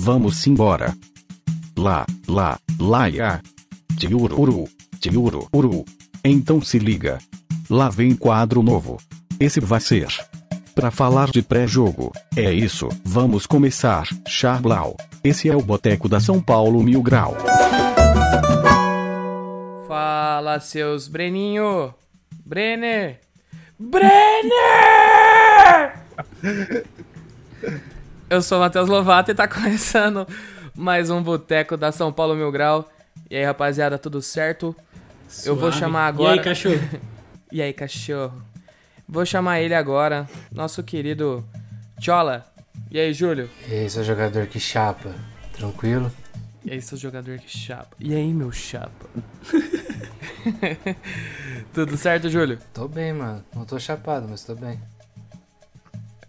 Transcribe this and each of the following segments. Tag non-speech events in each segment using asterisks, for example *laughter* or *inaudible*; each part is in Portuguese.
vamos embora. Lá, lá, lá ia. Tiururu, tiururu. Então se liga. Lá vem quadro novo. Esse vai ser. Pra falar de pré-jogo. É isso, vamos começar. Charblau. Esse é o Boteco da São Paulo Mil Grau. Fala, seus Breninho. Brenner. Brenner! *laughs* Eu sou o Matheus Lovato e tá *laughs* começando mais um Boteco da São Paulo Mil Grau. E aí, rapaziada, tudo certo? Eu vou Suave. chamar agora. E aí, cachorro? *laughs* E aí, cachorro? Vou chamar ele agora, nosso querido Chola. E aí, Júlio? E aí, seu jogador que chapa, tranquilo? E aí, seu jogador que chapa? E aí, meu chapa? *laughs* Tudo certo, Júlio? Tô bem, mano. Não tô chapado, mas tô bem.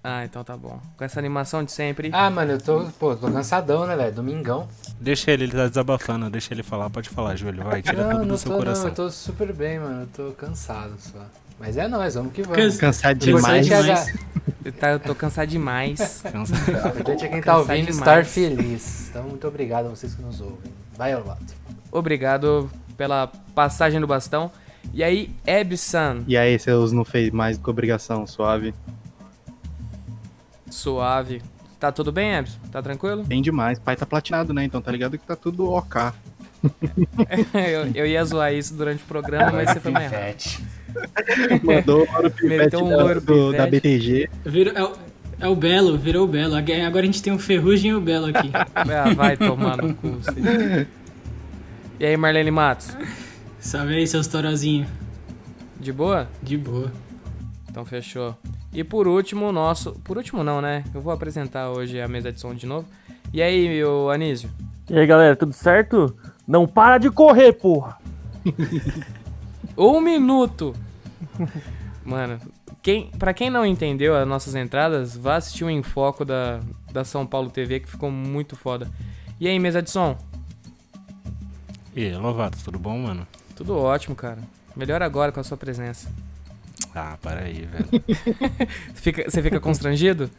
Ah, então tá bom. Com essa animação de sempre. Ah, mano, eu tô, pô, tô cansadão, né, velho? Domingão. Deixa ele, ele tá desabafando, deixa ele falar, pode falar, Júlio, vai, tira não, tudo não do seu tô, coração. não, eu tô super bem, mano. Eu tô cansado só. Mas é nóis, vamos que vamos. Cansa- Cansado demais. é demais. Eu, tá- eu tô cansado demais. Cansa- dar- O importante é quem tá Cansado ouvindo demais. estar feliz. Então, muito obrigado a vocês que nos ouvem. Vai, Lovato. Obrigado pela passagem do bastão. E aí, Ebsan, E aí, seus não fez mais do que obrigação, suave. Suave. Tá tudo bem, Ebson? Tá tranquilo? Bem demais. Pai tá platinado, né? Então tá ligado que tá tudo ok. *laughs* eu, eu ia zoar isso durante o programa, mas você foi mais rápido. Mandou o ouro pivete um da, ouro do- da. BTG. Virou- é, o, é o Belo, virou o Belo. Agora a gente tem um Ferrugem e o Belo aqui. *laughs* Ah, vai tomar no cu. E aí, Marlene Matos? Salve aí, seus torozinhos. De boa? De boa. Então fechou. E por último, o nosso. Por último, não, né? Eu vou apresentar hoje a mesa de som de novo. E aí, meu Anísio? E aí, galera, tudo certo? Não para de correr, porra! *laughs* Um minuto! Mano, quem, pra quem não entendeu as nossas entradas, vá assistir o Enfoco da, da São Paulo TV, que ficou muito foda. E aí, mesa de som? E aí, Lovato, tudo bom, mano? Tudo ótimo, cara. Melhor agora com a sua presença. Ah, para aí, velho. *laughs* Fica, você fica constrangido?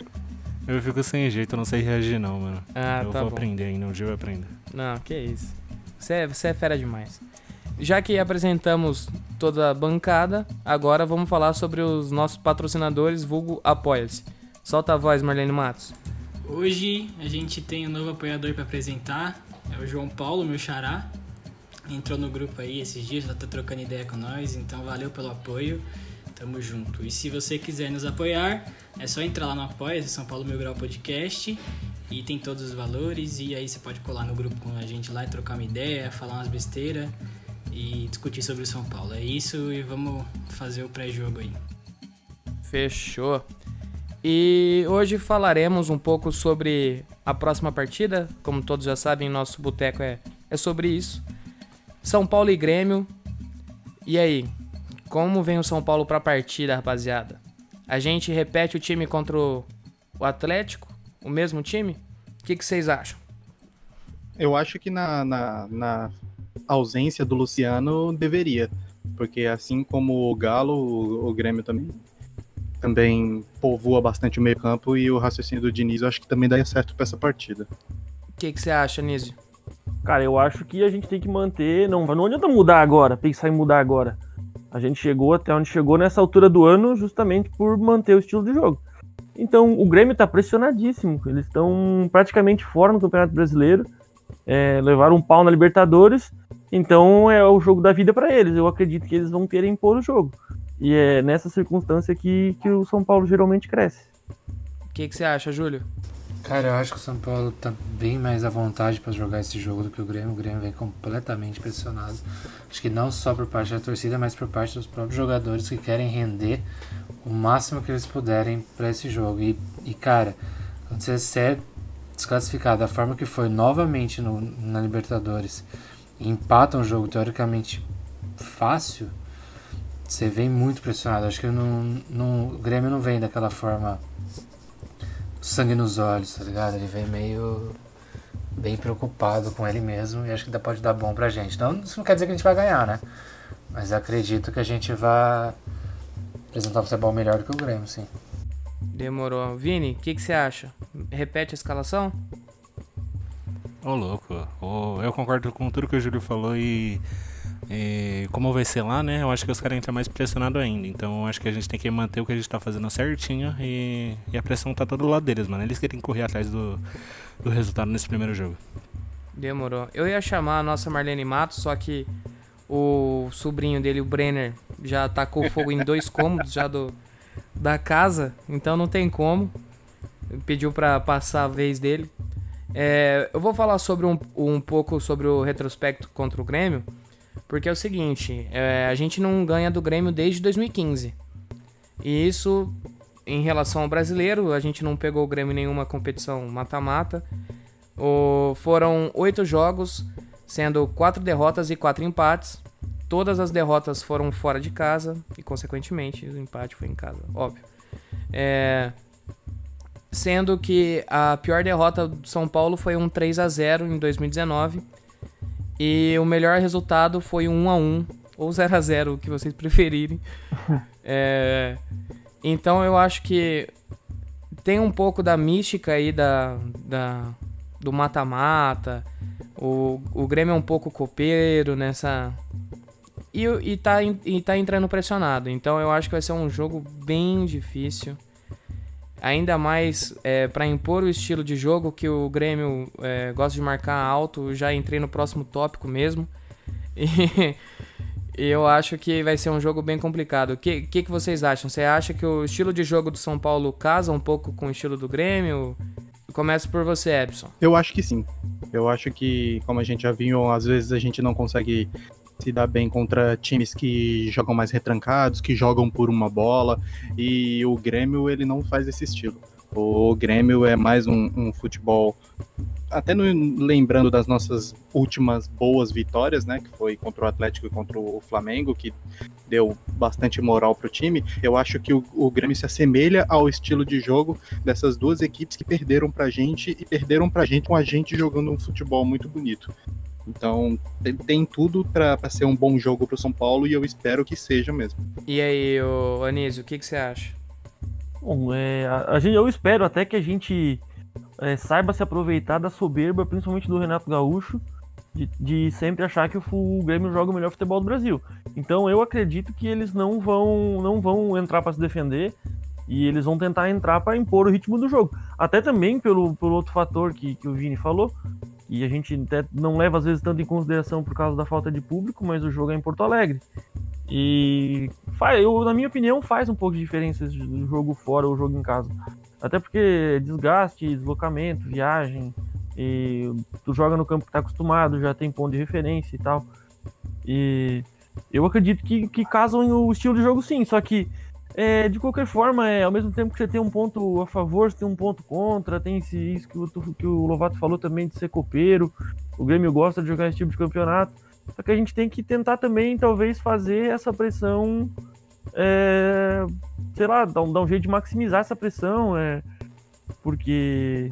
Eu fico sem jeito, eu não sei reagir não, mano. Ah, eu tá vou bom. aprender ainda, um dia eu aprendo. Não, que isso. Você é, você é fera demais. Já que apresentamos toda a bancada, agora vamos falar sobre os nossos patrocinadores, vulgo Apoia-se. Solta a voz, Marlene Matos. Hoje a gente tem um novo apoiador pra apresentar. É o João Paulo, meu xará. Entrou no grupo aí esses dias, já tá trocando ideia com nós, então valeu pelo apoio. Tamo junto. E se você quiser nos apoiar, é só entrar lá no Apoia, São Paulo Mil Grau Podcast. E tem todos os valores. E aí você pode colar no grupo com a gente lá e trocar uma ideia, falar umas besteiras e discutir sobre o São Paulo. É isso e vamos fazer o pré-jogo aí. Fechou. E hoje falaremos um pouco sobre a próxima partida. Como todos já sabem, nosso boteco é, é sobre isso. São Paulo e Grêmio. E aí, como vem o São Paulo pra partida, rapaziada? A gente repete o time contra o Atlético? O mesmo time? O que, que vocês acham? Eu acho que na, na, na ausência do Luciano deveria. Porque assim como o Galo, o, o Grêmio também, também povoa bastante o meio campo e o raciocínio do Diniz eu acho que também daria certo pra essa partida. O que, que você acha, Nísio? Cara, eu acho que a gente tem que manter. Não, não adianta mudar agora, pensar em mudar agora. A gente chegou até onde chegou nessa altura do ano justamente por manter o estilo de jogo. Então, o Grêmio tá pressionadíssimo. Eles estão praticamente fora no Campeonato Brasileiro. É, levaram um pau na Libertadores. Então, é o jogo da vida para eles. Eu acredito que eles vão querer impor o jogo. E é nessa circunstância que, que o São Paulo geralmente cresce. O que, que você acha, Júlio? Cara, eu acho que o São Paulo tá bem mais à vontade pra jogar esse jogo do que o Grêmio. O Grêmio vem completamente pressionado. Acho que não só por parte da torcida, mas por parte dos próprios jogadores que querem render o máximo que eles puderem pra esse jogo. E, e cara, quando você é desclassificado da forma que foi novamente no, na Libertadores e empata um jogo teoricamente fácil, você vem muito pressionado. Acho que não, não, o Grêmio não vem daquela forma sangue nos olhos, tá ligado? Ele vem meio bem preocupado com ele mesmo e acho que ainda pode dar bom pra gente. Não, isso não quer dizer que a gente vai ganhar, né? Mas acredito que a gente vai apresentar um futebol melhor do que o Grêmio, sim. Demorou. Vini, o que, que você acha? Repete a escalação? Ô, louco. Ô, eu concordo com tudo que o Júlio falou e, e como vai ser lá, né? Eu acho que os caras entram mais pressionados ainda. Então eu acho que a gente tem que manter o que a gente tá fazendo certinho e, e a pressão tá todo do lado deles, mano. Eles querem correr atrás do, do resultado nesse primeiro jogo. Demorou. Eu ia chamar a nossa Marlene Matos, só que o sobrinho dele, o Brenner, já tacou fogo em dois *laughs* cômodos já do, da casa, então não tem como. Pediu pra passar a vez dele. É, eu vou falar sobre um, um pouco sobre o retrospecto contra o Grêmio, porque é o seguinte, é, a gente não ganha do Grêmio desde 2015. E isso, em relação ao brasileiro, a gente não pegou o Grêmio em nenhuma competição mata-mata. Foram oito jogos, sendo quatro derrotas e quatro empates. Todas as derrotas foram fora de casa e, consequentemente, o empate foi em casa, óbvio. É, Sendo que a pior derrota do São Paulo foi um 3 a 0 em 2019. E o melhor resultado foi um 1 a 1 ou 0 a 0 o que vocês *laughs* preferirem. É, Então eu acho que tem um pouco da mística aí da, da do mata-mata. O, o Grêmio é um pouco copeiro nessa. E, e, tá, e tá entrando pressionado. Então eu acho que vai ser um jogo bem difícil. Ainda mais é, para impor o estilo de jogo que o Grêmio é, gosta de marcar alto. Já entrei no próximo tópico mesmo. E, *laughs* eu acho que vai ser um jogo bem complicado. O que, que, que vocês acham? Você acha que o estilo de jogo do São Paulo casa um pouco com o estilo do Grêmio? Começo por você, Epson. Eu acho que sim. Eu acho que, como a gente já viu, às vezes a gente não consegue se dar bem contra times que jogam mais retrancados, que jogam por uma bola, e o Grêmio ele não faz esse estilo. O Grêmio é mais um, um futebol, até no- lembrando das nossas últimas boas vitórias, né, que foi contra o Atlético e contra o Flamengo, que deu bastante moral pro time. Eu acho que o, o Grêmio se assemelha ao estilo de jogo dessas duas equipes que perderam pra gente e perderam pra gente com a gente jogando um futebol muito bonito. Então, tem, tem tudo pra ser um bom jogo pro São Paulo e eu espero que seja mesmo. E aí, ô, Anísio, o que, que você acha? Bom, é, a, a gente, eu espero até que a gente é, saiba se aproveitar da soberba, principalmente do Renato Gaúcho, de, de sempre achar que o, o Grêmio joga o melhor futebol do Brasil. Então eu acredito que eles não vão, não vão entrar para se defender e eles vão tentar entrar para impor o ritmo do jogo. Até também pelo, pelo outro fator que, que o Vini falou, e a gente até não leva às vezes tanto em consideração por causa da falta de público, mas o jogo é em Porto Alegre. E faz, eu, na minha opinião, faz um pouco de diferença o jogo fora ou o jogo em casa. Até porque desgaste, deslocamento, viagem, e tu joga no campo que tá acostumado, já tem ponto de referência e tal. E eu acredito que, que casam o estilo de jogo sim, só que é, de qualquer forma, é, ao mesmo tempo que você tem um ponto a favor, você tem um ponto contra, tem esse, isso que o, que o Lovato falou também de ser copeiro. O Grêmio gosta de jogar esse tipo de campeonato. Só que a gente tem que tentar também, talvez, fazer essa pressão. é, sei lá, dar um, dar um jeito de maximizar essa pressão. É, porque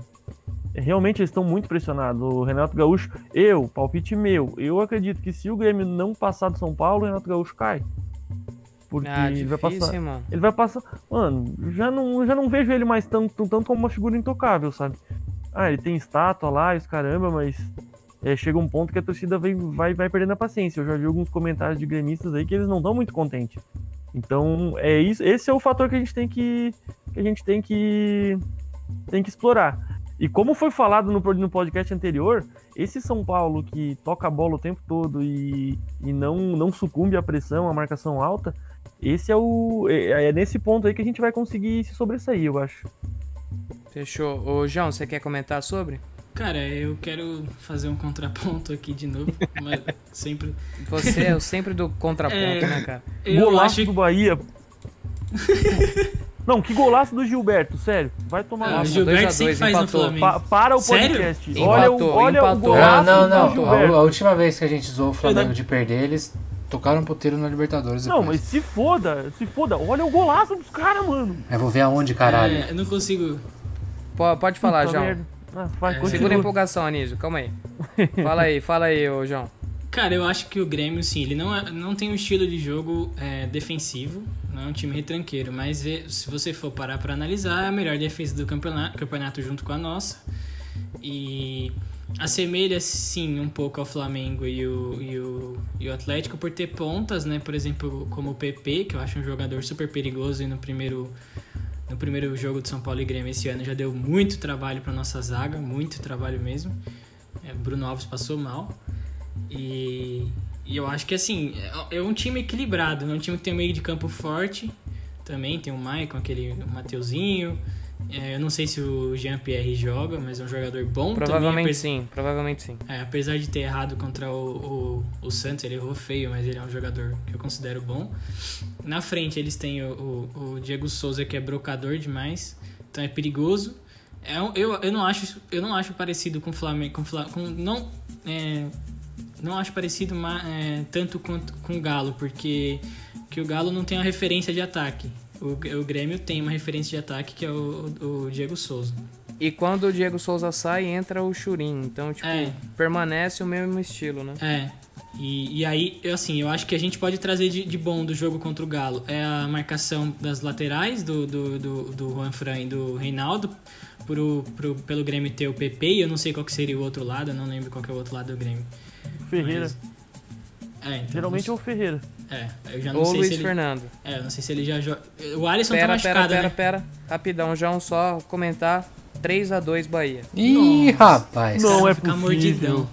realmente eles estão muito pressionados. O Renato Gaúcho, eu, palpite meu, eu acredito que se o Grêmio não passar do São Paulo, o Renato Gaúcho cai. Porque Ah, ele vai difícil, passar. hein, mano? Ele vai passar. Mano, já não, já não vejo ele mais tanto, tanto como uma figura intocável, sabe? Ah, ele tem estátua lá, os caramba, mas é, chega um ponto que a torcida vai, vai, vai perdendo a paciência. Eu já vi alguns comentários de gremistas aí que eles não estão muito contentes. Então, é isso, esse é o fator que a gente tem que, que a gente tem que tem que explorar. E como foi falado no, no podcast anterior, esse São Paulo que toca a bola o tempo todo e, e não, não sucumbe à pressão, à marcação alta, esse é o. É, é nesse ponto aí que a gente vai conseguir se sobressair, eu acho. Fechou. Ô, João, você quer comentar sobre? Cara, eu quero fazer um contraponto aqui de novo, *laughs* mas sempre. Você é o sempre do contraponto, É. né, cara? Eu golaço acho do Bahia. *laughs* não, que golaço do Gilberto, sério. Vai tomar Ah, o Gilberto 2 a sempre 2, faz no empatou. Flamengo. Pa- para o Sério? podcast. Empatou, olha o, olha empatou. o golaço Não, não, do não. Gilberto. A, a última vez que a gente zoou o Flamengo de perder, eles tocaram um puteiro na Libertadores Não, depois. mas se foda, se foda. Olha o golaço dos caras, mano. Eu vou ver aonde, caralho. É, eu não consigo. Pô, pode falar, Puta João. merda. Ah, vai, É. Segura a empolgação, Anísio. Calma aí. *laughs* Fala aí, fala aí, ô João. Cara, eu acho que o Grêmio, sim, ele não, é- não tem um estilo de jogo é, defensivo, não é um time retranqueiro, mas vê- se você for parar pra analisar, é a melhor defesa do campeonato, campeonato junto com a nossa. E assemelha sim um pouco ao Flamengo e o, e o, e o Atlético por ter pontas, né? Por exemplo, como o PP, que eu acho um jogador super perigoso e no primeiro, no primeiro jogo de São Paulo e Grêmio esse ano já deu muito trabalho para nossa zaga, muito trabalho mesmo. É, Bruno Alves passou mal. E, e eu acho que assim, é, é um time equilibrado, é um time que tem um meio de campo forte. Também tem o Maicon, aquele Mateuzinho. É, eu não sei se o Jean-Pierre joga, mas é um jogador bom Provavelmente também. sim, provavelmente sim. É, apesar de ter errado contra o, o, o, Santos, ele errou feio, mas ele é um jogador que eu considero bom. Na frente eles têm o, o, o Diego Souza, que é brocador demais, então é perigoso. É, um- eu, eu, não acho, eu não acho parecido com o Flamengo. Com, Fla- com, não, é, não acho parecido é, tanto quanto com o Galo, porque que o Galo não tem uma referência de ataque. O, o Grêmio tem uma referência de ataque que é o, o Diego Souza. E quando o Diego Souza sai, entra o Churin. Então, tipo, É. permanece o mesmo estilo, né? É. E, e aí, eu, assim, eu acho que a gente pode trazer de, de bom do jogo contra o Galo é a marcação das laterais do, do, do, do Juan Fran e do Reinaldo. Pro, pro, pelo Grêmio ter o PP, e eu não sei qual que seria o outro lado, eu não lembro qual que é o outro lado do Grêmio. Ferreira. Mas- É, então, Geralmente é o Ferreira. É, eu já não Ou sei Luiz se ele. Fernando. É, eu não sei se ele já joga. O Alisson tá Pera, pera, machucado, pera, né? pera. Rapidão, João, só comentar. 3x2 Bahia. Ih, Nossa. rapaz. Não é possível. mordidão.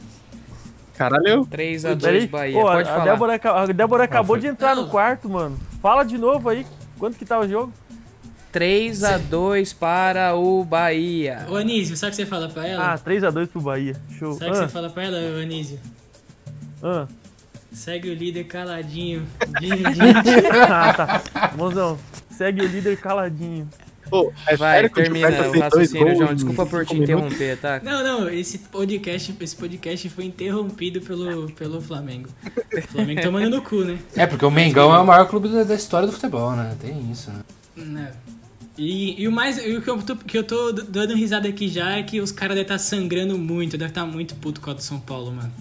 Caralho, 3x2 Peraí. Bahia. Ô, Pode a, falar. Débora, a Débora acabou foi. de entrar no Não. quarto, mano. Fala de novo aí. Quanto que tá o jogo? 3x2 para o Bahia. Ô Anísio, sabe o que você fala pra ela? Ah, 3x2 pro Bahia. Show. sabe o que você Ah, fala pra ela, Anísio? ah. Segue o líder caladinho. Ah, *laughs* tá. Mozão, segue o líder caladinho. Pô, é Vai, o termina o raciocínio, João. Desculpa por te interromper, tá? Não, não, esse podcast, esse podcast foi interrompido pelo, pelo Flamengo. O Flamengo tomando no cu, né? É, porque o Mengão é o maior clube da, da história do futebol, né? Tem isso, né? Não. E, e o mais. E o que eu, tô, que eu tô dando risada aqui já é que os caras devem estar sangrando muito, devem estar muito puto com a do São Paulo, mano.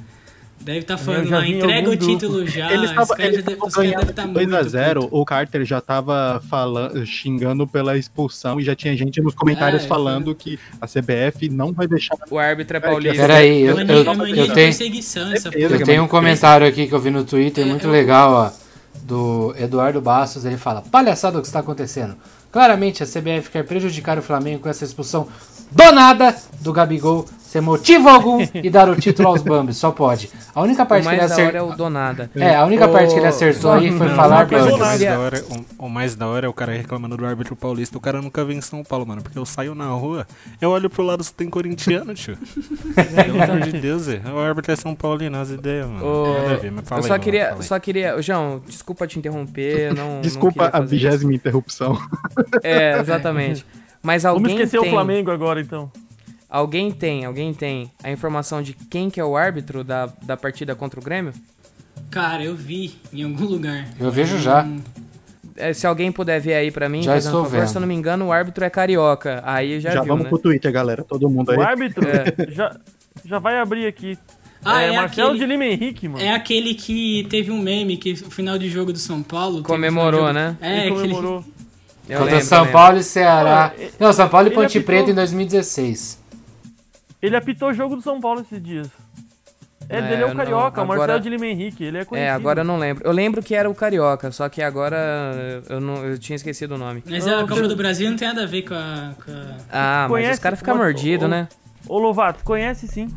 Deve estar falando já lá, entrega o título já. Eles já devem- os caras devem estar muito 2x0, puto. o Carter já tava falando, xingando pela expulsão e já tinha gente nos comentários É, falando que a CBF não vai deixar. O árbitro é paulista. Peraí, eu, eu, eu tenho, eu tenho um comentário aqui que eu vi no Twitter É, muito eu- legal, ó. Do Eduardo Bastos, ele fala: Palhaçada o que está acontecendo. Claramente a CBF quer prejudicar o Flamengo com essa expulsão do nada do Gabigol, sem motivo algum, e dar o título aos Bambis. Só pode. A única O parte que ele hora é acertou. o Donada. É, a única Ô, parte que ele acertou aí foi não, falar não, Mas o Bambis. mais, da hora, o, o mais da hora é o cara reclamando do árbitro paulista. O cara nunca vem em São Paulo, mano. Porque eu saio na rua, eu olho pro lado só tem corintiano, tio. *laughs* Pelo amor de Deus, é. o árbitro é São Paulino, as ideias, mano. Ver, mas fala eu aí, só mano, queria, aí. só queria, João, desculpa te interromper, não. não Desculpa queria a vigésima interrupção. É, exatamente. Mas Vamos alguém esquecer tem, o Flamengo agora, então. Alguém tem, alguém tem a informação de quem que é o árbitro da, da partida contra o Grêmio? Cara, eu vi em algum lugar. Eu vejo já. Hum, É, se alguém puder ver aí pra mim, Já estou favor, vendo. se eu não me engano, o árbitro é carioca. Aí já, Já, viu, vamos né? pro Twitter, galera. Todo mundo aí. O árbitro É. já, já vai abrir aqui. Ah, é Marcelo aquele- de Lima Henrique, mano. É aquele que teve um meme que o final de jogo do São Paulo. Comemorou, né? É, Ele aquele. comemorou. Eu Contra lembro, São lembro. Paulo e Ceará. Ele- Não, São Paulo e Ponte apitou- Preta em 2016. Ele apitou o jogo do São Paulo esses dias. É, É, ele é o não- Carioca, o agora- Marcelo de Lima Henrique. Ele é conhecido. É, agora eu não lembro. Eu lembro que era o carioca, só que agora eu, não, eu tinha esquecido o nome. Mas Não, a Copa do Brasil não tem nada a ver com a. com a- Ah, mas Conhece- os caras ficam o- mordidos, o- né? Ô, Lovato, conhece sim.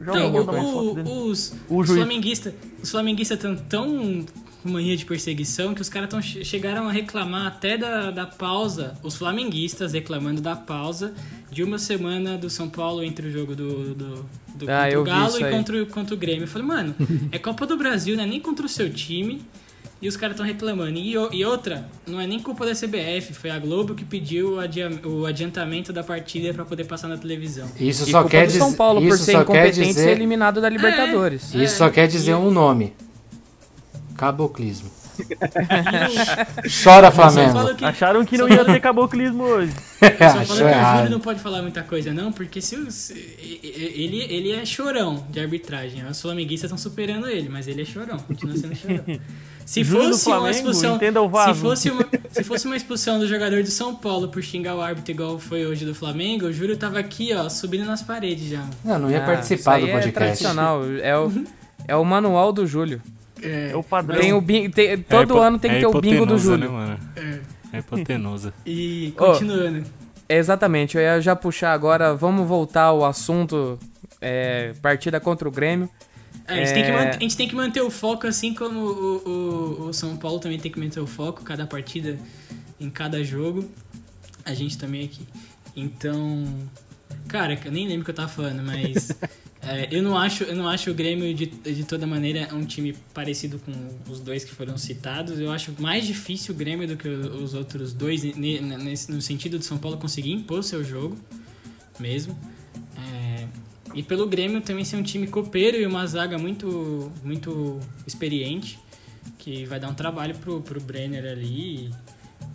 Não, mais o- o- os, O os flamenguistas os estão tão mania de perseguição que os caras chegaram a reclamar até da, da pausa. Os flamenguistas reclamando da pausa de uma semana do São Paulo entre o jogo do, do, do Ah, contra o Galo e contra, o- contra o Grêmio. Eu falei, mano, é Copa do Brasil, não é nem contra o seu time. E os caras estão reclamando. E, e outra, não é nem culpa da CBF, foi a Globo que pediu o, adia- o adiantamento da partida pra poder passar na televisão. Isso E só culpa quer dizer. São Paulo por isso ser só quer incompetente e ser dizer. eliminado da Libertadores. Isso só quer dizer um nome. Caboclismo. *laughs* Chora Flamengo. que- Acharam que não ia ter caboclismo hoje. *laughs* Só que o. Júlio não pode falar muita coisa, não, porque se, o- se- ele, ele é chorão de arbitragem. Os flamenguistas estão superando ele, mas ele é chorão, continua sendo chorão. *laughs* Se Júlio do fosse uma Flamengo, expulsão. entenda o Se fosse, uma, Se fosse uma expulsão do jogador de São Paulo por xingar o árbitro igual foi hoje do Flamengo, o Júlio tava aqui, ó, subindo nas paredes já. Não, não ia Ah, participar isso do É podcast. tradicional. É o, é o manual do Júlio. É o padrão. Tem o bing, tem- todo É ano tem que é ter o bingo do Júlio. Né, mano? É hipotenusa. E continuando. É, Exatamente, eu ia já puxar agora, vamos voltar ao assunto é, partida contra o Grêmio. É, a, gente tem que É. manter, a gente tem que manter o foco, assim como o, o, o São Paulo também tem que manter o foco, cada partida em cada jogo. A gente também aqui. Então. Cara, eu nem lembro o que eu tava falando, mas. *laughs* é, eu, não acho, eu não acho o Grêmio, de, de toda maneira, um time parecido com os dois que foram citados. Eu acho mais difícil o Grêmio do que os outros dois, nesse, no sentido do São Paulo conseguir impor o seu jogo mesmo. É, e pelo Grêmio também ser um time copeiro e uma zaga muito, muito experiente, que vai dar um trabalho pro, pro Brenner ali.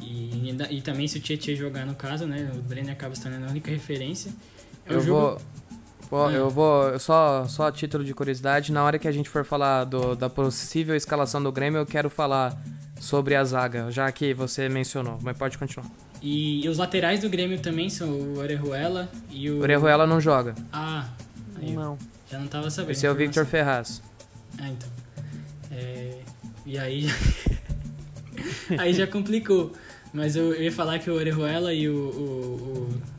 E, e, e também se o Tietchan jogar no caso, né? O Brenner acaba se tornando a única referência. É Eu jogo- vou. Eu vou, só, só a título de curiosidade, na hora que a gente for falar do- da possível escalação do Grêmio, eu quero falar sobre a zaga, já que você mencionou, mas pode continuar. E, e os laterais do Grêmio também são o Orejuela e o. Orejuela não joga, Ah, aí eu Não. já não tava sabendo. esse é o Victor. Ferraz. Ah, então. É, E aí já... *laughs* aí já complicou. Mas eu, eu ia falar que o Orejuela e o, o,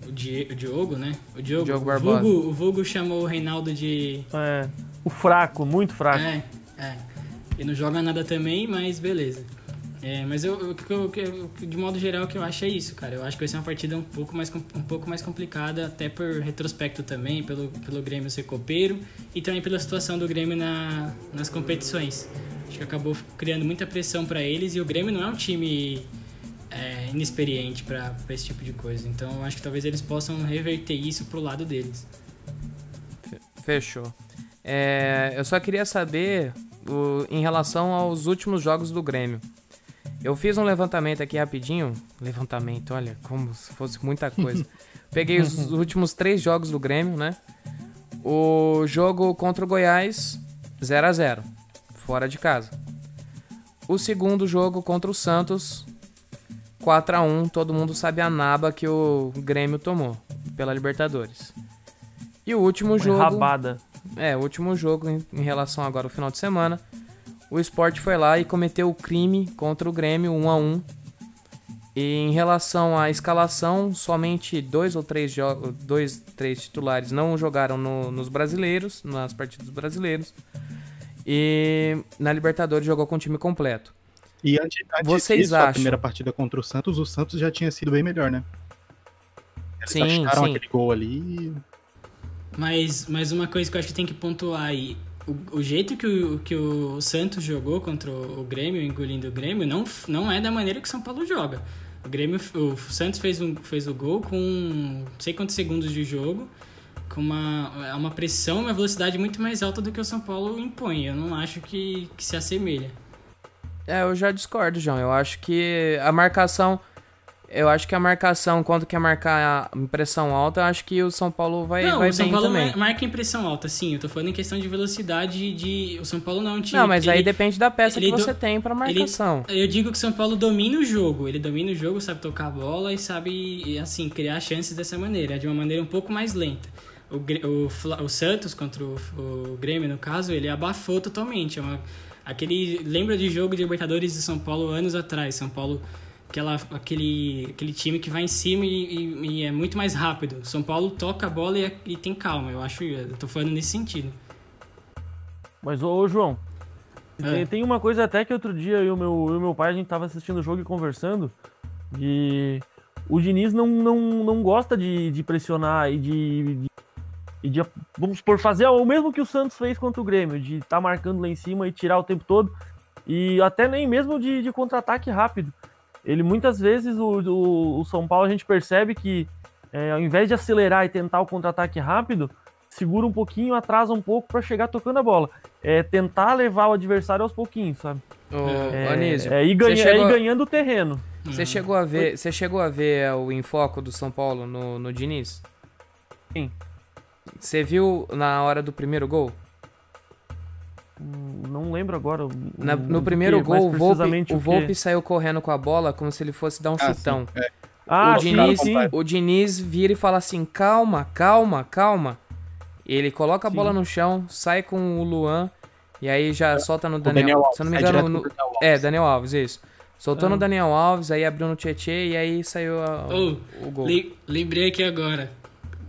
o, o, Die- o Diogo, né? O Diogo, Diogo o, Barbosa. Vulgo, o Vulgo chamou o Reinaldo de... É, o fraco, muito fraco. É, é. Ele não joga nada também, mas beleza. É, mas eu, eu- que eu- de modo geral, o que eu acho é isso, cara. Eu acho que vai ser uma partida um pouco mais, um pouco mais complicada, até por retrospecto também, pelo, pelo Grêmio ser copeiro e também pela situação do Grêmio na, nas competições. Acho que acabou criando muita pressão pra eles e o Grêmio não é um time é, inexperiente pra esse tipo de coisa. Então eu acho que talvez eles possam reverter isso pro lado deles. Fechou. É, eu só queria saber o- em relação aos últimos jogos do Grêmio. Eu fiz um levantamento aqui rapidinho. Levantamento, olha, como se fosse muita coisa. *laughs* Peguei os últimos três jogos do Grêmio, né? O jogo contra o Goiás, 0 a 0 fora de casa. O segundo jogo contra o Santos, 4 a 1 todo mundo sabe a naba que o Grêmio tomou pela Libertadores. E o último Foi jogo. rabada. É, o último jogo em, em relação agora ao final de semana. O Sport foi lá e cometeu o crime contra o Grêmio 1 a 1 E em relação à escalação, somente dois ou três, dois, três titulares não jogaram no- nos brasileiros, nas partidas brasileiros. E na Libertadores jogou com o time completo. E antes, antes Vocês disso, a acham? primeira partida contra o Santos, o Santos já tinha sido bem melhor, né? Eles Sim, acharam sim. aquele gol ali. Mas, mas uma coisa que eu acho que tem que pontuar aí, o, o jeito que o, que o Santos jogou contra o, o Grêmio, engolindo o Grêmio, não, não é da maneira que o São Paulo joga. O Grêmio, o Santos fez, um, fez o gol com não sei quantos segundos de jogo, com uma, é uma pressão e uma velocidade muito mais alta do que o São Paulo impõe. Eu não acho que, que se assemelha. É, eu já discordo, João. Eu acho que a marcação. Eu acho que a marcação, quando quer marcar a impressão alta, eu acho que o São Paulo vai, não, vai o São Paulo também. mar- marca impressão alta, sim. Eu tô falando em questão de velocidade de... O São Paulo não é um time... Não, mas aí ele- depende da peça que ele do- você tem pra marcação. Eu digo que o São Paulo domina o jogo. Ele domina o jogo, sabe tocar a bola e sabe, assim, criar chances dessa maneira, de uma maneira um pouco mais lenta. O, o, o Santos contra o, o Grêmio, no caso, ele abafou totalmente. É uma, aquele, lembra de jogo de Libertadores de São Paulo anos atrás? São Paulo, aquela, aquele, aquele time que vai em cima e, e- e é muito mais rápido. São Paulo toca a bola e, e tem calma. Eu acho, eu tô falando nesse sentido. Mas, ô, ô, João, É. tem, tem uma coisa até que outro dia eu e o meu, meu pai, a gente tava assistindo o jogo e conversando, e o Diniz não, não, não gosta de, de pressionar e de, de- e de, vamos por fazer o mesmo que o Santos fez contra o Grêmio, de estar marcando lá em cima e tirar o tempo todo, e até nem mesmo de, de contra-ataque rápido. Ele muitas vezes, o, o, o São Paulo, a gente percebe que é, ao invés de acelerar e tentar o contra-ataque rápido, segura um pouquinho, atrasa um pouco para chegar tocando a bola. É tentar levar o adversário aos pouquinhos, sabe? Ô, É, Anísio, é ir, ganha, chegou- é ir ganhando o terreno. você chegou a ver, você chegou a ver o enfoco do São Paulo no, no Diniz? Sim. Você viu na hora do primeiro gol? Não lembro agora. o- Na- no primeiro que, gol, o Volpe, o. Volpe saiu correndo com a bola como se ele fosse dar um Ah, chutão. sim, é. Ah, o, sim, Diniz, sim. o Diniz vira e fala assim: calma, calma, calma. Ele coloca a Sim. bola no chão, sai com o Luan e aí já solta no Daniel. Daniel Alves. se eu não me engano, direto no- Daniel Alves. é, Daniel Alves, isso. Soltou Ah. no Daniel Alves, aí abriu no Tietchan e aí saiu a- Oh, o gol. Le- lembrei aqui agora.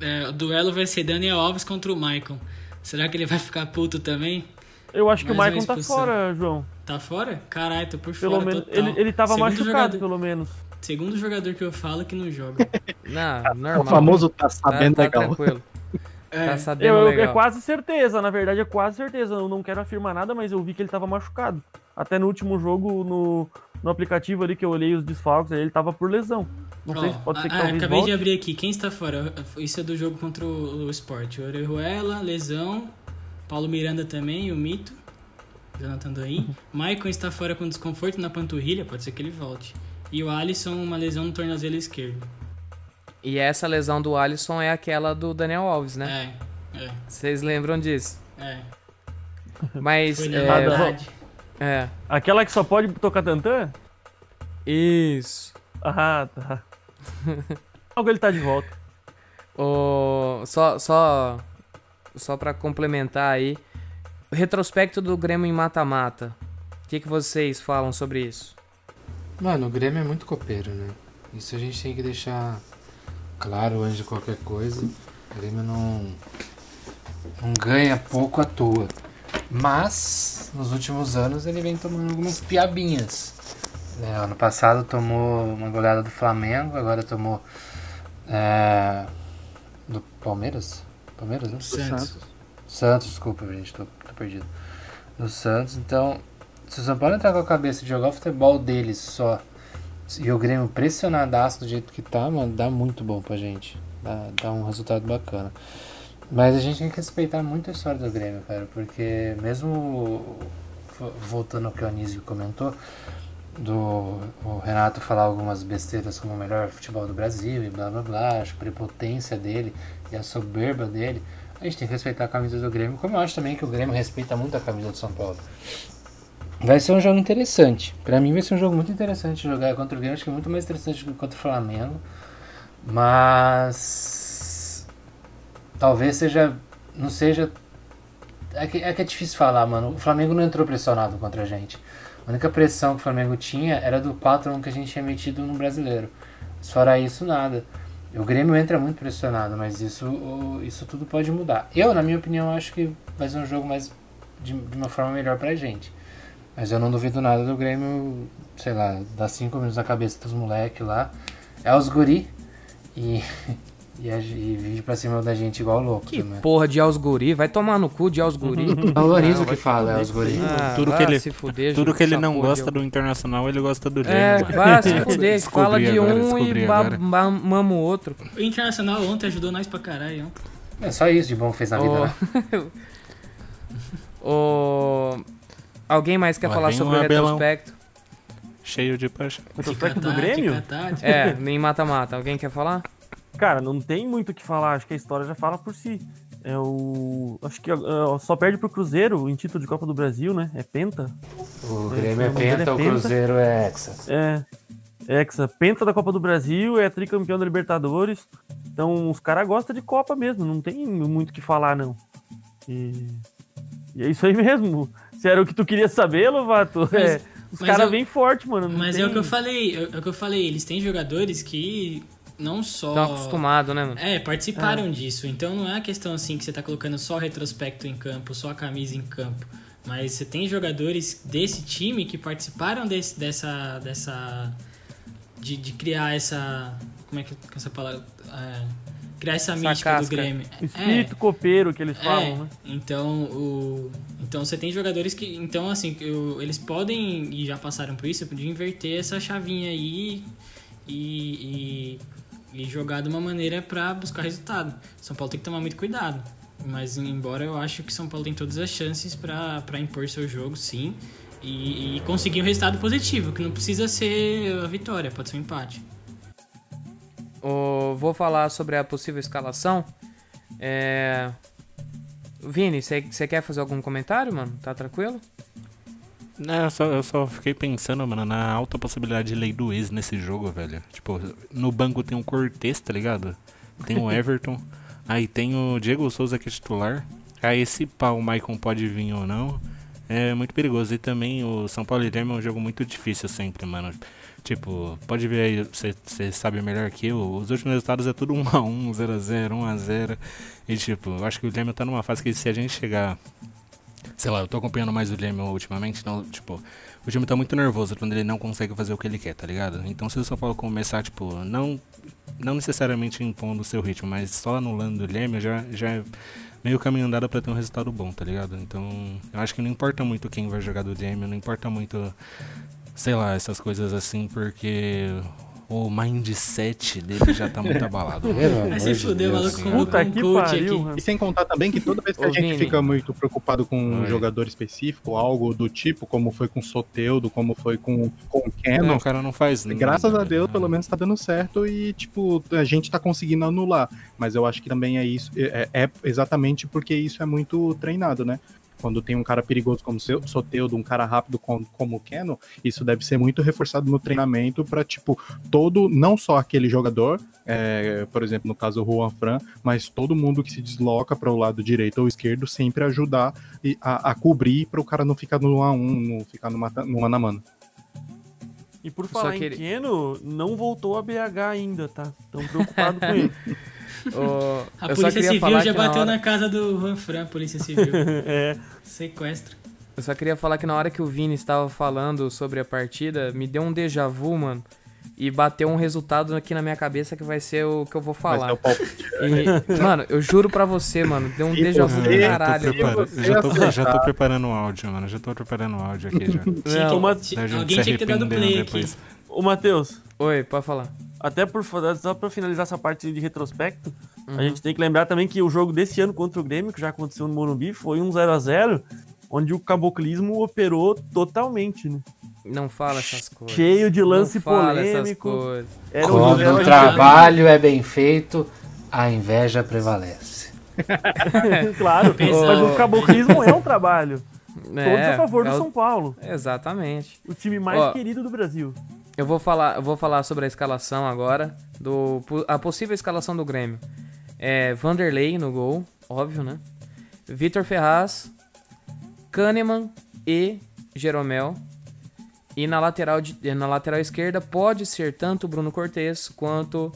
É, o duelo vai ser Daniel Alves contra o Maicon. Será que ele vai ficar puto também? Eu acho que Mais o Maicon tá fora, João. Tá fora? Caralho, tô por Pelo fora menos. total. Ele, ele tava Segundo machucado, jogador, pelo menos. Segundo jogador que eu falo que não joga. *laughs* Não, É normal. O famoso tá tá, sabendo tá legal. tranquilo. *laughs* É, Tá sabendo Eu, eu- legal. é quase certeza, na verdade é quase certeza. Eu não quero afirmar nada, mas eu vi que ele tava machucado. Até no último jogo, no, no aplicativo ali que eu olhei os desfalques, ele tava por lesão. Não sei Ó, se pode ser que ah, talvez acabei volte. de abrir aqui. Quem está fora? Isso é do jogo contra o, o Sport. Orejuela, Lesão, Paulo Miranda também, o Mito. Jonathan Doin. *laughs* Maicon está fora com desconforto na panturrilha, pode ser que ele volte. E o Alisson, uma lesão no tornozelo esquerdo. E essa lesão do Alisson é aquela do Daniel Alves, né? É, Vocês lembram disso? é, é. Mas. Foi é, verdade. É. Aquela que só pode tocar tantã? Isso. Ah, tá. *laughs* Logo ele tá de volta. O, só, só, só para complementar aí, o retrospecto do Grêmio em mata-mata. O que, que vocês falam sobre isso? Mano, o Grêmio é muito copeiro, né? Isso a gente tem que deixar claro antes de qualquer coisa. O Grêmio não, não ganha pouco à toa. Mas, nos últimos anos, ele vem tomando algumas piabinhas. É, ano passado tomou uma goleada do Flamengo, agora tomou é, do Palmeiras? Palmeiras, né? Santos. Santos, desculpa, gente, tô, tô perdido. Do Santos, então, se o São Paulo entrar com a cabeça de jogar o futebol deles só e o Grêmio pressionadaço do jeito que tá, mano, dá muito bom pra gente. Dá, dá um resultado bacana. Mas a gente tem que respeitar muito a história do Grêmio, cara, porque mesmo vo- voltando ao que o Anísio comentou, do o Renato falar algumas besteiras como o melhor futebol do Brasil e blá blá blá, a prepotência dele e a soberba dele, a gente tem que respeitar a camisa do Grêmio, como eu acho também que o Grêmio respeita muito a camisa do São Paulo. Vai ser um jogo interessante. Pra mim vai ser um jogo muito interessante jogar contra o Grêmio, acho que é muito mais interessante do que contra o Flamengo. Mas talvez seja não seja é que, é que é difícil falar, mano. O Flamengo não entrou pressionado contra a gente. A única pressão que o Flamengo tinha era do 4x1 que a gente tinha metido no brasileiro. Mas fora isso, nada. O Grêmio entra muito pressionado, mas isso, isso tudo pode mudar. Eu, na minha opinião, acho que vai ser um jogo mais de, de uma forma melhor pra gente. Mas eu não duvido nada do Grêmio, sei lá, dar 5 minutos na cabeça dos moleques lá. É os guri e, *laughs* e, a- e vive pra cima da gente igual louco Que também. porra de Ausguri? Vai tomar no cu de Ausguri. *laughs* Valoriza o que fala, é foder os guri. Ah, Tudo que ele- se fuder, Tudo que ele não gosta de- do Internacional, ele gosta do É, Grêmio. vai se fuder. Fala de agora, um e mama o outro. O Internacional ontem ajudou nós pra caralho. ó. É só isso de bom que fez na vida, né? *laughs* ô, Alguém mais quer Lá falar sobre o o retrospecto? Cheio de paixão. Retrospecto do Grêmio? É, em mata-mata. Alguém quer falar? Cara, não tem muito o que falar, acho que a história já fala por si. É o. Acho que ó, só perde pro Cruzeiro em título de Copa do Brasil, né? É Penta. O É, Grêmio é engano, penta, é o penta. Cruzeiro é hexa. É. Hexa, Penta da Copa do Brasil, é tricampeão da Libertadores. Então os caras gostam de Copa mesmo, não tem muito o que falar, não. E, e é isso aí *laughs* mesmo. Se era o que tu queria saber, Lovato, Mas- é, os mas caras eu- vêm forte, mano. Mas tem- é o que eu falei, é o que eu falei, eles têm jogadores que não só. Estão acostumados, né, mano? É, participaram disso. Então não é a questão assim que você tá colocando só retrospecto em campo, só a camisa em campo. Mas você tem jogadores desse time que participaram desse, dessa. dessa. De, de criar essa. Como é que que essa palavra. É, criar essa, Essa mística casca. do Grêmio. O espírito copeiro que eles falam, É, né? então o então você tem jogadores que então assim eu- eles podem e já passaram por isso de inverter essa chavinha aí e, e, e jogar de uma maneira pra buscar resultado. São Paulo tem que tomar muito cuidado, mas embora eu acho que São Paulo tem todas as chances pra impor seu jogo, sim, e, e conseguir um resultado positivo, que não precisa ser a vitória, pode ser um empate. Ô, vou falar sobre a possível escalação. É, Vini, você quer fazer algum comentário, mano? Tá tranquilo? Não, eu só, eu só fiquei pensando, mano, na alta possibilidade de lei do ex nesse jogo, velho. Tipo, no banco tem o Cortez, tá ligado? Tem o *laughs* Everton. aí tem o Diego Souza que é titular. Aí esse pau o Maicon pode vir ou não. É muito perigoso. E também o São Paulo e Grêmio é um jogo muito difícil sempre, mano. Tipo, pode ver aí, você sabe melhor que eu. Os últimos resultados é tudo 1x1, 0x0, 1x0. E tipo, eu acho que o Grêmio tá numa fase que se a gente chegar sei lá, eu tô acompanhando mais o Grêmio ultimamente, então, tipo, o time tá muito nervoso quando ele não consegue fazer o que ele quer, tá ligado? Então se o São Paulo começar, tipo, não, não necessariamente impondo o seu ritmo, mas só anulando o Grêmio, já, já é meio caminho andado pra ter um resultado bom, tá ligado? Então, eu acho que não importa muito quem vai jogar do Grêmio, não importa muito, sei lá, essas coisas assim, porque o mindset dele já tá muito *laughs* abalado. Vai se fuder, maluco, com Puta um que coach pariu, aqui. E sem contar também que toda vez que Ô, a gente Vini. fica muito preocupado com um jogador específico, algo do tipo, como foi com o Soteudo, como foi com, com o Não, Canon, o cara não faz nada. graças a. Deus, pelo menos tá dando certo e, tipo, a gente tá conseguindo anular. Mas eu acho que também é isso, é, é exatamente porque isso é muito treinado, né? Quando tem um cara perigoso como o seu- Soteudo, um cara rápido com- como o Canon, isso deve ser muito reforçado no treinamento pra, tipo, todo, não só aquele jogador, é, por exemplo, no caso o Juan Fran, mas todo mundo que se desloca para o lado direito ou esquerdo sempre ajudar e- a, a cobrir para o cara não ficar no 1x1, não ficar no, mano a mano. E por falar que em ele- Keno, não voltou a BH ainda, tá? Tão preocupado com ele. *laughs* Ô, A eu só Polícia queria Civil falar já que na bateu hora- na casa do Juan Fran, Polícia Civil. *laughs* é. Sequestro. Eu só queria falar que na hora que o Vini estava falando sobre a partida, me deu um déjà vu, mano. E bateu um resultado aqui na minha cabeça que vai ser o que eu vou falar. é o palpite. E, mano, eu juro pra você, mano, deu um E déjà vu do caralho. Prepara- já, tô, já tô preparando o áudio, mano. Já tô preparando o áudio aqui já. Tinha Não, gente alguém tinha que ter dado play depois. aqui. Ô, Matheus, Oi, pode falar. Até por só pra finalizar essa parte de retrospecto, Uhum. a gente tem que lembrar também que o jogo desse ano contra o Grêmio, que já aconteceu no Morumbi, foi um 0 a 0 onde o caboclismo operou totalmente, né? Não fala essas coisas. Cheio de lance Não fala essas polêmico. coisas. Era um Quando o trabalho é bem feito, a inveja prevalece. *laughs* Claro, mas o caboclismo é um trabalho. *laughs* Todos É, a favor do é o- São Paulo, Exatamente. o time mais Ó, querido do Brasil. Eu vou falar, eu vou falar sobre a escalação agora, do a possível escalação do Grêmio. É Vanderlei no gol, óbvio, né? Vitor Ferraz, Kahneman e Jeromel. E na lateral, de- na lateral esquerda pode ser tanto o Bruno Cortes quanto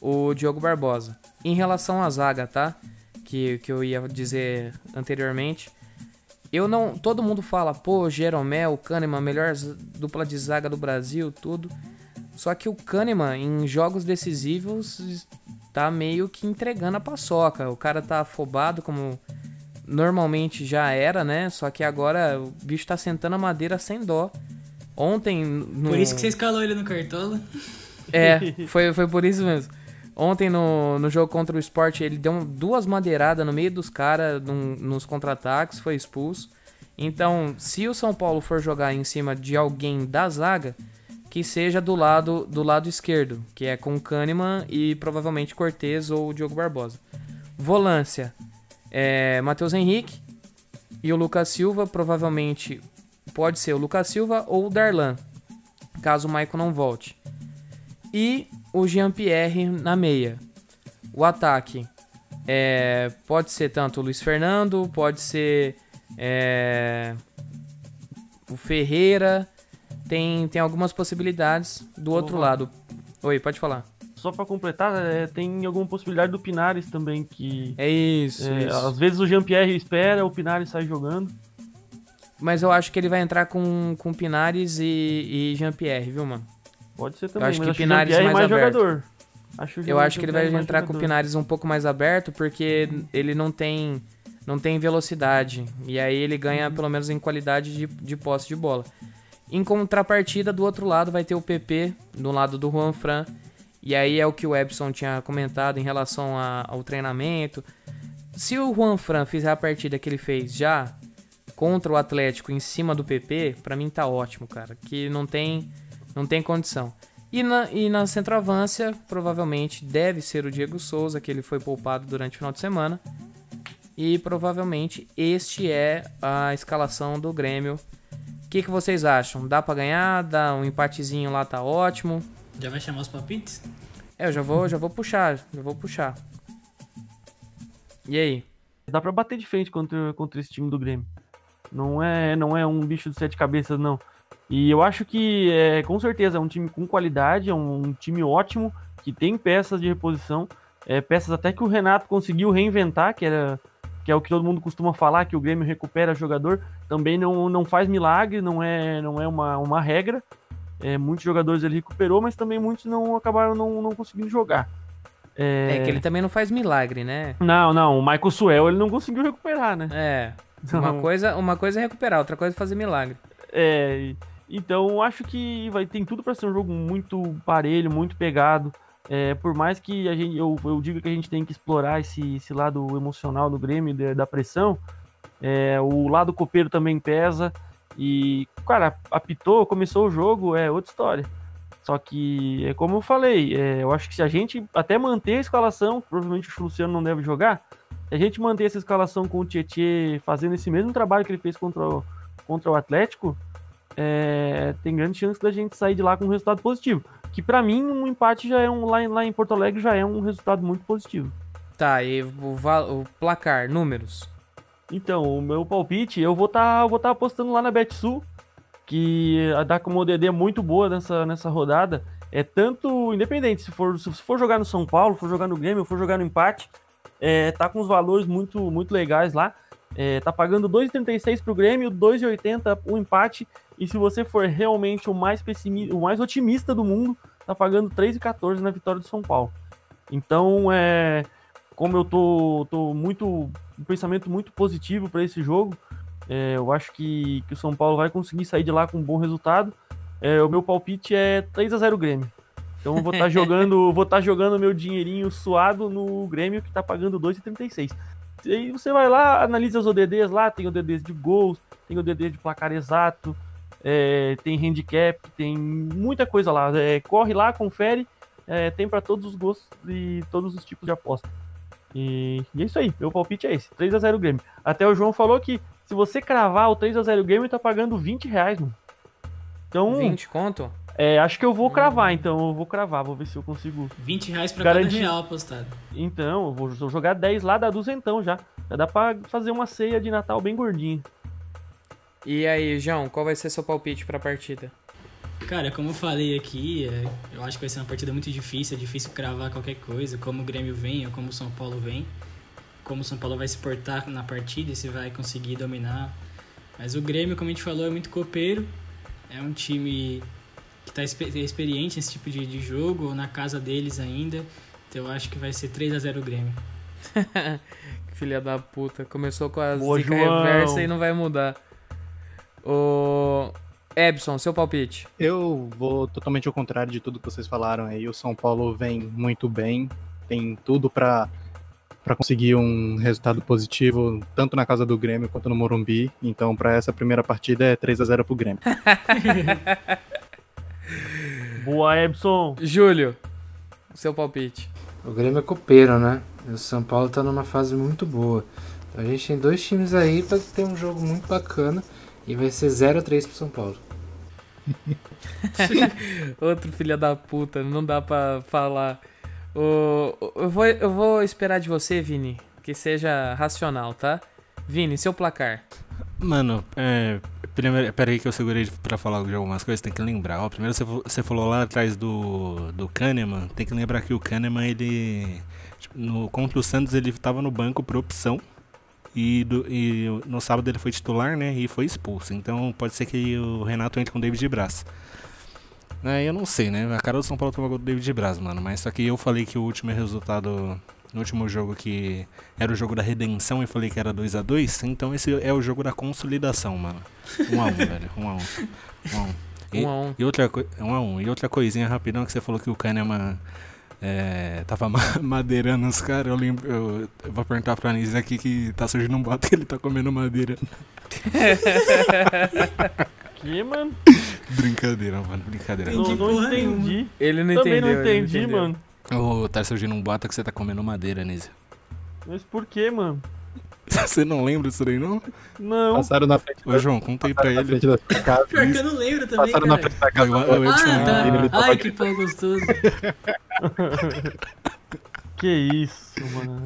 o Diogo Barbosa. Em relação à zaga, tá? Que, que eu ia dizer anteriormente. Eu não. Todo mundo fala, pô, Jeromel, Kahneman, melhor dupla de zaga do Brasil, tudo. Só que o Kahneman, em jogos decisivos, tá meio que entregando a paçoca. O cara tá afobado, como normalmente já era, né? Só que agora o bicho tá sentando a madeira sem dó. Ontem. No... Por isso que você escalou ele no Cartola. É, *laughs* foi, foi por isso mesmo. Ontem no, no jogo contra o Sport, ele deu duas madeiradas no meio dos caras nos contra-ataques, foi expulso. Então, se o São Paulo for jogar em cima de alguém da zaga, que seja do lado do lado esquerdo, que é com Kahneman e provavelmente Cortez ou Diogo Barbosa. Volância, é, Matheus Henrique e o Lucas Silva, provavelmente pode ser o Lucas Silva ou o Darlan, caso o Maicon não volte e o Jean-Pierre na meia. O ataque é, pode ser tanto o Luiz Fernando, pode ser é, o Ferreira, tem, tem algumas possibilidades do outro lado. Oi, pode falar. Só pra completar, é, tem alguma possibilidade do Pinares também, que É isso, é, isso. às vezes o Jean-Pierre espera, o Pinares sai jogando. Mas eu acho que ele vai entrar com, com Pinares e, e Jean-Pierre, viu, mano? Pode ser também, acho mas que acho Pinares Jean-Pierre mais mais aberto. jogador. Acho Eu acho que ele vai Jean-Pierre mais entrar com o jogador. Pinares um pouco mais aberto, porque ele não tem, não tem velocidade. E aí ele ganha, pelo menos, em qualidade de, de posse de bola. Em contrapartida, do outro lado, vai ter o PP, do lado do Juan Fran. E aí é o que o Epson tinha comentado em relação a- ao treinamento. Se o Juan Fran fizer a partida que ele fez já contra o Atlético em cima do PP, pra mim tá ótimo, cara. Que não tem, não tem condição. E na, e na centroavância, provavelmente deve ser o Diego Souza, que ele foi poupado durante o final de semana. E provavelmente este é a escalação do Grêmio. O que, que vocês acham? Dá pra ganhar? Dá um empatezinho lá, tá ótimo. Já vai chamar os palpites? É, eu já vou, já vou puxar, já vou puxar. E aí? Dá pra bater de frente contra, contra esse time do Grêmio. Não é, não é um bicho de sete cabeças, não. E eu acho que, é, com certeza, é um time com qualidade, é um, um time ótimo, que tem peças de reposição, é, peças até que o Renato conseguiu reinventar, que era que é o que todo mundo costuma falar, que o Grêmio recupera jogador, também não, não faz milagre, não é, não é uma, uma regra. É, muitos jogadores ele recuperou, mas também muitos não acabaram não, não conseguindo jogar. É... que ele também não faz milagre, né? Não, não, o Michael Suel ele não conseguiu recuperar, né? É. Uma, coisa, uma coisa é recuperar, outra coisa é fazer milagre. É, então acho que vai tem tudo para ser um jogo muito parelho, muito pegado. É, por mais que a gente, eu, eu diga que a gente tem que explorar esse, esse lado emocional do Grêmio, da, da pressão, é, o lado copeiro também pesa. E, cara, apitou, começou o jogo, é outra história. Só que, é como eu falei, é, eu acho que se a gente até manter a escalação, provavelmente o Luciano não deve jogar, se a gente manter essa escalação com o Tietchan fazendo esse mesmo trabalho que ele fez contra o, contra o Atlético, é, tem grande chance da gente sair de lá com um resultado positivo. Que para mim, um empate já é um lá, lá em Porto Alegre já é um resultado muito positivo. Tá, e o, o placar, números? Então, o meu palpite, eu vou estar tá, vou tá apostando lá na BetSul que a da DD muito boa nessa, nessa rodada. É tanto independente, se for, se for jogar no São Paulo, for jogar no Grêmio, for jogar no empate, é, tá com os valores muito, muito legais lá. É, tá pagando 2,36 pro Grêmio, 2,80 o empate. E se você for realmente o mais pessimista, o mais otimista do mundo, tá pagando 3,14 na vitória do São Paulo. Então, é, como eu tô, tô muito um pensamento muito positivo para esse jogo, é, eu acho que, que o São Paulo vai conseguir sair de lá com um bom resultado. É, o meu palpite é 3 a 0 Grêmio. Então eu vou estar tá *laughs* jogando, vou estar tá jogando meu dinheirinho suado no Grêmio que está pagando 2,36. E aí você vai lá, analisa os ODDs lá, tem ODDs de gols, tem ODD de placar exato, é, tem handicap, tem muita coisa lá. É, corre lá, confere, é, tem para todos os gostos e todos os tipos de aposta. E, e, é isso aí, meu palpite é esse, 3 a 0 Grêmio. Até o João falou que se você cravar o 3 a 0 Grêmio, tá pagando 20 reais, mano. Então, 20 conto? É, acho que eu vou cravar, então. Eu vou cravar, vou ver se eu consigo. 20 reais pra garantir. cada real apostado. Então, eu vou jogar 10 lá, dá duzentão já. Já dá pra fazer uma ceia de Natal bem gordinha. E aí, João, qual vai ser seu palpite pra partida? Cara, como eu falei aqui, é, eu acho que vai ser uma partida muito difícil, é difícil cravar qualquer coisa, como o Grêmio vem ou como o São Paulo vem como o São Paulo vai se portar na partida e se vai conseguir dominar. Mas o Grêmio, como a gente falou, é muito copeiro. É um time que está experiente nesse tipo de, de jogo, na casa deles ainda. Então eu acho que vai ser 3 a 0 o Grêmio. *laughs* Filha da puta. Começou com a Boa, zica reversa e não vai mudar. O Ebson, seu palpite. Eu vou totalmente ao contrário de tudo que vocês falaram aí. O São Paulo vem muito bem, tem tudo para para conseguir um resultado positivo tanto na casa do Grêmio quanto no Morumbi. Então, para essa primeira partida é 3 a 0 pro Grêmio. *laughs* Boa, Ebson. Júlio, seu palpite. O Grêmio é copeiro, né? E o São Paulo tá numa fase muito boa. Então, a gente tem dois times aí para ter um jogo muito bacana e vai ser 0 a 3 pro São Paulo. *laughs* Outro filho da puta, não dá para falar eu, vou, eu vou esperar de você, Vini, que seja racional, tá? Vini, seu placar. Mano, é. Primeiro, peraí que eu segurei pra falar de algumas coisas, tem que lembrar. Ó, primeiro você, você falou lá atrás do, do Kahneman, tem que lembrar que o Kahneman, ele. No, contra o Santos, ele tava no banco por opção. E, do, e no sábado ele foi titular, né? E foi expulso. Então pode ser que o Renato entre com o David de Braz. É, eu não sei, né? A cara do São Paulo tomou gol do David Braz, mano. Mas só que eu falei que o último resultado. No último jogo que era o jogo da redenção e falei que era 2 a 2 então esse é o jogo da consolidação, mano. 1 um a 1 um, *laughs* velho. 1 um a 1 um. 1 a 1 e, um a um. E outra, um a um. E outra coisinha rapidão que você falou que o Kahneman é, tava *laughs* madeirando os caras. Eu, lembro, eu, eu, vou perguntar pra Anísio aqui que tá surgindo um boto que *laughs* ele tá comendo madeira. *laughs* Que, mano? Brincadeira, mano, brincadeira. Não, não entendi. Ele não Também entendeu. não entendi, mano. Ô, oh, tá surgindo um bota que você tá comendo madeira, Nízia. Mas por que, mano? Você não lembra disso daí, não? Não. Passaram na frente Ô, João, conta aí pra na ele. frente da sua casa. Pior que eu não lembro também, Passaram na cara. frente da casa. Eu- eu- eu- Ah, Ele tá. Ai, que pau gostoso. *laughs* Que isso, mano.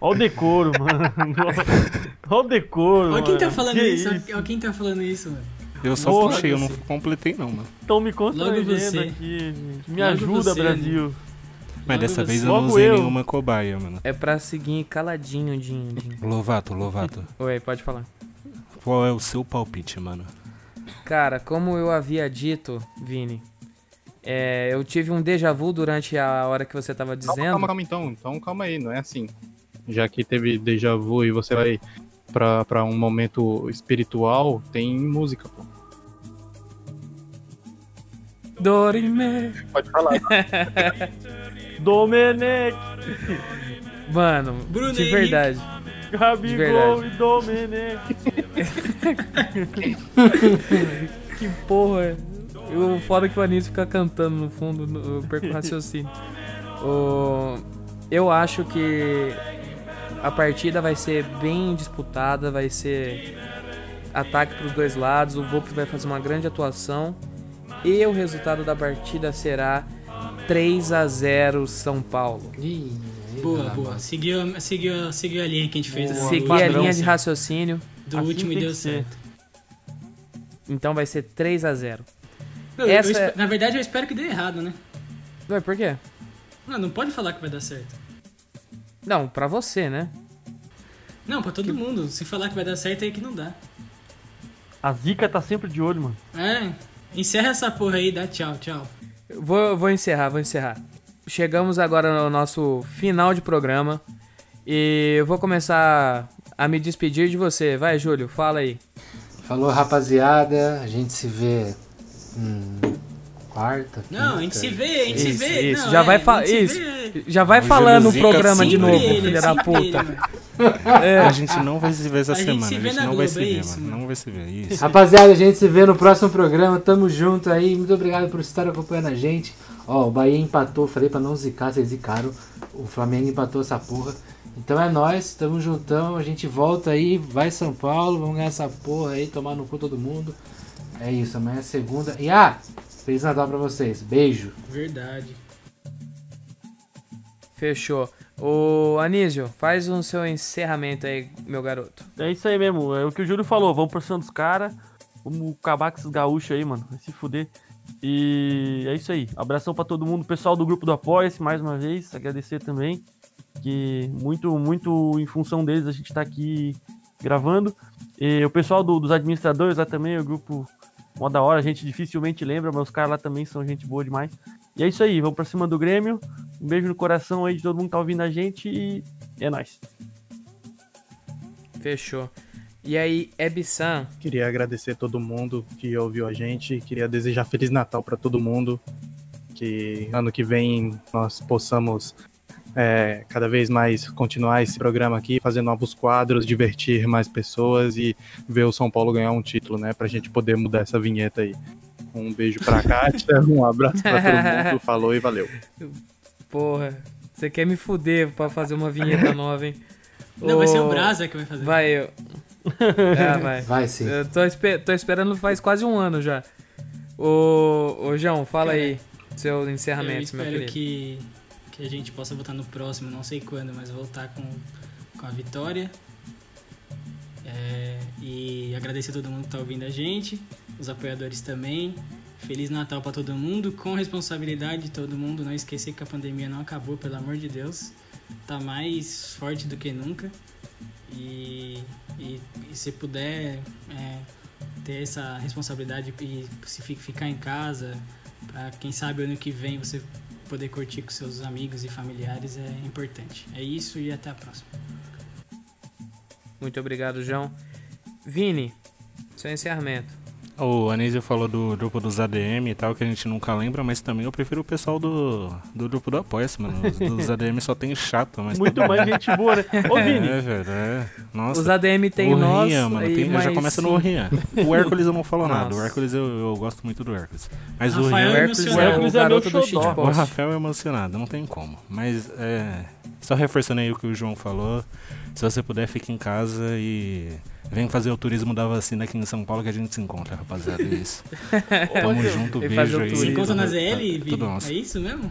Olha o decoro, mano. *laughs* Olha o decoro, Olha quem tá mano. falando Que isso. Olha quem tá falando isso, mano. Eu só Porra, puxei, eu não completei, não, mano. Estão me constrangendo você. aqui. gente. Me Logo ajuda, você, Brasil. Mas Logo dessa vez você. eu não usei eu. nenhuma cobaia, mano. É pra seguir caladinho, Dinho. Dinho. Lovato, Lovato. *laughs* Oi, pode falar. Qual é o seu palpite, mano? Cara, como eu havia dito, Vini, é, eu tive um déjà vu durante a hora que você tava Calma, dizendo. calma, calma, então. Então calma aí, não é assim. Já que teve déjà vu e você vai pra, pra um momento espiritual, tem música, pô. Dorime. Pode falar. *laughs* Domenech, Mano, Bruno de verdade. Gabigol verdade. e Domenech. *laughs* Que porra. Eu, fora que o Anísio fica cantando no fundo, no- eu perco o *laughs* raciocínio. O, eu acho que a partida vai ser bem disputada, vai ser ataque pros dois lados, o Volpe vai fazer uma grande atuação e o resultado da partida será 3 a 0 São Paulo. Ih, Boa, eita, boa. Seguiu, seguiu, seguiu a linha que a gente fez. Boa, do a linha de raciocínio, Do Assim último e deu certo. então vai ser 3 a 0 Não, eu- eu Essa é- Na verdade, eu espero que dê errado, né? Ué, por quê? Não, não pode falar que vai dar certo. Não, pra você, né? Não, pra todo mundo. Se falar que vai dar certo, aí que não dá. A Zica tá sempre de olho, mano. É, encerra essa porra aí e dá tchau, tchau. Vou, vou encerrar, vou encerrar. Chegamos agora no nosso final de programa. E eu vou começar a me despedir de você. Vai, Júlio, fala aí. Falou, rapaziada. A gente se vê. Hum, quarta. Não, a gente se vê, a gente se Isso, vê. isso. Não, Já é, vai a gente fa- se isso. vê. Já vai O falando o Júlio Zica programa de novo, ele, filha da puta. mano. A gente não vai se ver essa A gente semana. se a vê gente na não vai Globo, se é ver, isso, mano. mano. Não vai se ver. Isso. Rapaziada, a gente se vê no próximo programa. Tamo junto aí. Muito obrigado por estar acompanhando a gente. Ó, o Bahia empatou. Falei pra não zicar, vocês zicaram. O Flamengo empatou essa porra. Então é nóis, tamo juntão. A gente volta aí. Vai São Paulo. Vamos ganhar essa porra aí. Tomar no cu todo mundo. É isso, amanhã é segunda. E ah, Feliz Natal pra vocês. Beijo. Verdade. Fechou. Ô, Anísio, faz o seu encerramento aí, meu garoto. É isso aí mesmo, é o que o Júlio falou, vamos pra cima dos caras, vamos acabar com esses gaúchos aí, mano, vai se fuder. E é isso aí, abração pra todo mundo, pessoal do grupo do Apoia-se, mais uma vez, agradecer também, que muito, muito em função deles a gente tá aqui gravando. E o pessoal do- dos administradores lá também, o grupo mó da hora, a gente dificilmente lembra, mas os caras lá também são gente boa demais. E é isso aí, vamos pra cima do Grêmio, um beijo no coração aí de todo mundo que tá ouvindo a gente e é nóis. Fechou. E aí, Ebsan, Queria agradecer todo mundo que ouviu a gente. Queria desejar Feliz Natal para todo mundo. Que ano que vem nós possamos é, cada vez mais continuar esse programa aqui, fazer novos quadros, divertir mais pessoas e ver o São Paulo ganhar um título, né? Pra gente poder mudar essa vinheta aí. Um beijo pra Kátia, *laughs* um abraço pra todo mundo. *laughs* Falou e valeu. porra, você quer me fuder pra fazer uma vinheta nova, hein? Não, vai ser o Ô, Brasa que vai fazer. Vai eu. *laughs* É, vai. Vai sim. Eu tô, espe- tô esperando faz quase um ano já. Ô, ô João, fala Cara, aí seu Eu encerramento, meu espero querido. que, que a gente possa voltar no próximo, não sei quando, mas voltar com, com a vitória. É, e agradecer a todo mundo que tá ouvindo a gente, os apoiadores também. Feliz Natal para todo mundo, com responsabilidade de todo mundo. Não esquecer que a pandemia não acabou, pelo amor de Deus. Tá mais forte do que nunca. E, e, e se puder é, ter essa responsabilidade e se fi- ficar em casa, Pra quem sabe ano que vem você poder curtir com seus amigos e familiares é importante. É isso e até a próxima. Muito obrigado, João. Vini, seu encerramento. O Anísio falou do grupo dos ADM e tal, que a gente nunca lembra, mas também eu prefiro o pessoal do, do grupo do Apoia-se, mano. Os *laughs* dos ADM só tem chato, mas. Muito mais gente boa, né? *laughs* Ô, Vini, É, velho, é. Nossa. Os ADM tem o nós. Rian, mano, tem- já mais começa cinco. no Rian. O Hércules eu não falo *laughs* nada. O. Hércules eu, eu gosto muito do Hércules. Mas o Rafael O Rian. Hércules é O o Hércules é meu garoto do xodó. O. Rafael é emocionado, não tem como. Mas é. Só reforçando aí o que o João falou. Se você puder, fique em casa e vem fazer o turismo da vacina aqui em São Paulo que a gente se encontra, rapaziada. É isso. *laughs* Tamo junto, Vem beijo fazer o aí. Se encontra na ZL, tá Vini? Tudo nosso. É isso mesmo?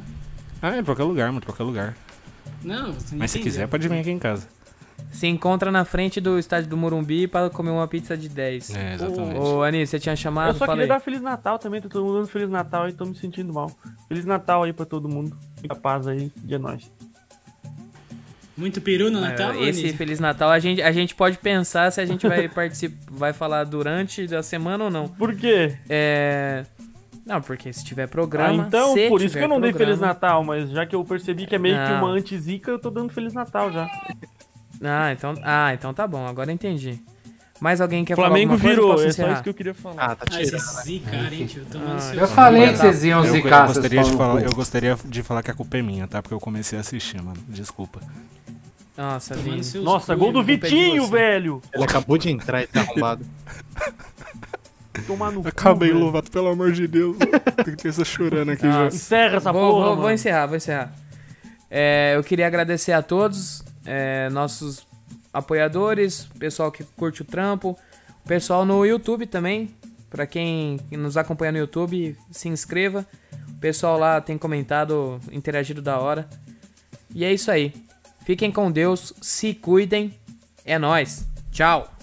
Ah, é qualquer lugar, mano, qualquer lugar. Não, você não Mas se entendeu. quiser, pode vir aqui em casa. Se encontra na frente do estádio do Morumbi para comer uma pizza de 10. É, exatamente. Ô, Anis, você tinha chamado? Eu só Fala queria dar Feliz Natal também, tá todo mundo dando Feliz Natal e tô me sentindo mal. Feliz Natal aí pra todo mundo. Fica paz aí, dia nós. Muito peru no Natal, É, esse Anísio? Feliz Natal a gente, a gente pode pensar se a gente vai *laughs* participar, vai falar durante a semana ou não. Por quê? É. Não, porque se tiver programa. ah, então, se por isso que eu não dei programa- Feliz Natal, mas já que eu percebi que é meio que Não. uma anti-zica, eu tô dando Feliz Natal já. Ah, então, ah, então tá bom, agora eu entendi. Mais alguém quer Flamengo falar alguma virou, coisa? é só isso que eu queria falar. Ah, tá Ah, tirando. esse zicar, hein, tio? Ah, seu... Eu falei que vocês iam Eu, eu zicar, seus gostaria de falar, eu gostaria de falar que a culpa é minha, tá? Porque eu comecei a assistir, mano. Desculpa. Nossa, Vini. Nossa, cu, gol do Vitinho, velho! Ele acabou de entrar e tá arrombado. *laughs* Tomar no cu, Acabei, velho. Lovato, pelo amor de Deus. *laughs* Tem que ter chorando aqui já. Encerra essa vou, porra, vou, vou encerrar, vou encerrar. É, eu queria agradecer a todos, é, nossos apoiadores, pessoal que curte o trampo, pessoal no YouTube também. Pra quem nos acompanha no YouTube, se inscreva. O pessoal lá tem comentado, interagido da hora. E é isso aí. Fiquem com Deus, se cuidem. É nóis. Tchau.